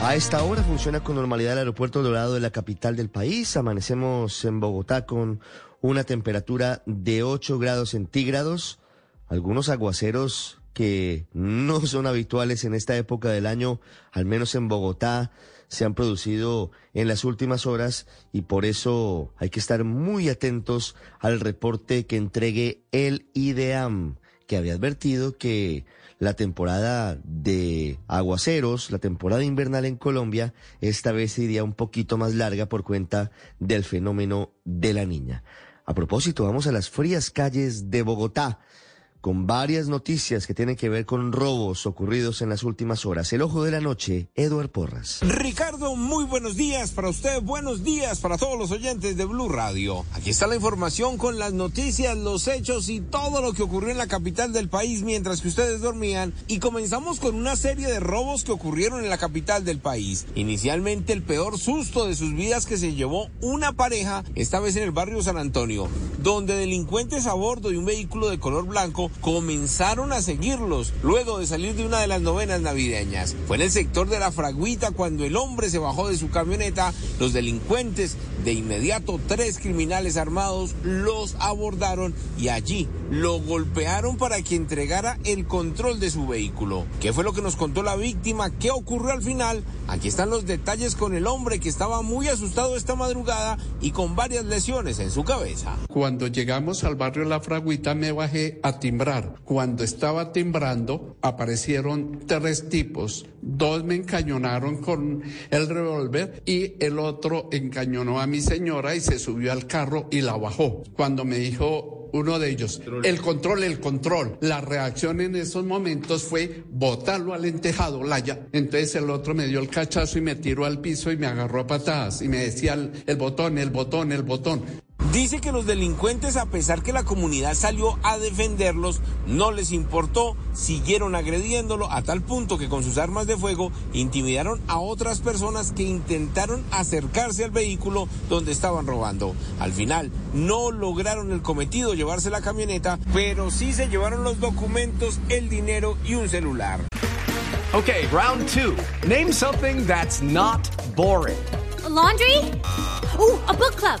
A esta hora funciona con normalidad el aeropuerto dorado de la capital del país. Amanecemos en Bogotá con una temperatura de 8 grados centígrados. Algunos aguaceros que no son habituales en esta época del año, al menos en Bogotá, se han producido en las últimas horas y por eso hay que estar muy atentos al reporte que entregue el IDEAM, que había advertido que la temporada de aguaceros, la temporada invernal en Colombia, esta vez iría un poquito más larga por cuenta del fenómeno de la niña. A propósito, vamos a las frías calles de Bogotá con varias noticias que tienen que ver con robos ocurridos en las últimas horas. El ojo de la noche, Eduard Porras. Ricardo, muy buenos días para usted, buenos días para todos los oyentes de Blue Radio. Aquí está la información con las noticias, los hechos y todo lo que ocurrió en la capital del país mientras que ustedes dormían. Y comenzamos con una serie de robos que ocurrieron en la capital del país. Inicialmente el peor susto de sus vidas que se llevó una pareja, esta vez en el barrio San Antonio, donde delincuentes a bordo de un vehículo de color blanco comenzaron a seguirlos luego de salir de una de las novenas navideñas. Fue en el sector de la Fragüita cuando el hombre se bajó de su camioneta, los delincuentes, de inmediato tres criminales armados los abordaron y allí lo golpearon para que entregara el control de su vehículo. ¿Qué fue lo que nos contó la víctima? ¿Qué ocurrió al final? Aquí están los detalles con el hombre que estaba muy asustado esta madrugada y con varias lesiones en su cabeza. Cuando llegamos al barrio La Fragüita me bajé a Cuando estaba timbrando aparecieron tres tipos. Dos me encañonaron con el revólver y el otro encañonó a mi señora y se subió al carro y la bajó. Cuando me dijo uno de ellos, el control, el control. La reacción en esos momentos fue botarlo al entejado, Laya. Entonces el otro me dio el cachazo y me tiró al piso y me agarró a patadas y me decía el, el botón, el botón, el botón. Dice que los delincuentes, a pesar que la comunidad salió a defenderlos, no les importó, siguieron agrediéndolo a tal punto que con sus armas de fuego intimidaron a otras personas que intentaron acercarse al vehículo donde estaban robando. Al final, no lograron el cometido, llevarse la camioneta, pero sí se llevaron los documentos, el dinero y un celular. Okay, round two. Name something that's not boring. A laundry? Ooh, a book club.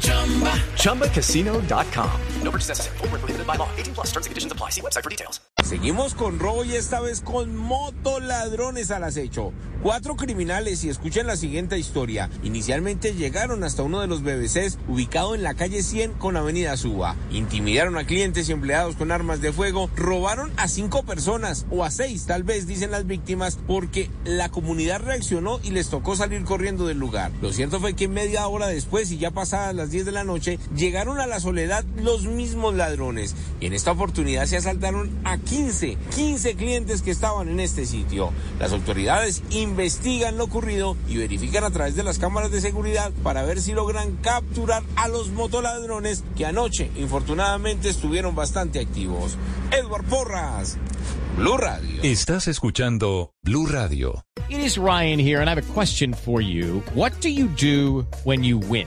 ChumbaCasino.com. No purchase necessary. Full prohibited by law. 18 plus terms and conditions apply. See website for details. Seguimos con robo y esta vez con motoladrones al acecho. Cuatro criminales, y escuchen la siguiente historia. Inicialmente llegaron hasta uno de los BBCs ubicado en la calle 100 con Avenida Suba. Intimidaron a clientes y empleados con armas de fuego. Robaron a cinco personas, o a seis tal vez, dicen las víctimas, porque la comunidad reaccionó y les tocó salir corriendo del lugar. Lo cierto fue que media hora después y ya pasadas las 10 de la noche, llegaron a la soledad los mismos ladrones. Y en esta oportunidad se asaltaron a 15, 15 clientes que estaban en este sitio. Las autoridades investigan lo ocurrido y verifican a través de las cámaras de seguridad para ver si logran capturar a los motoladrones que anoche, infortunadamente, estuvieron bastante activos. Edward Porras, Blue Radio. Estás escuchando Blue Radio. It is Ryan here, and I have a question for you. What do you do when you win?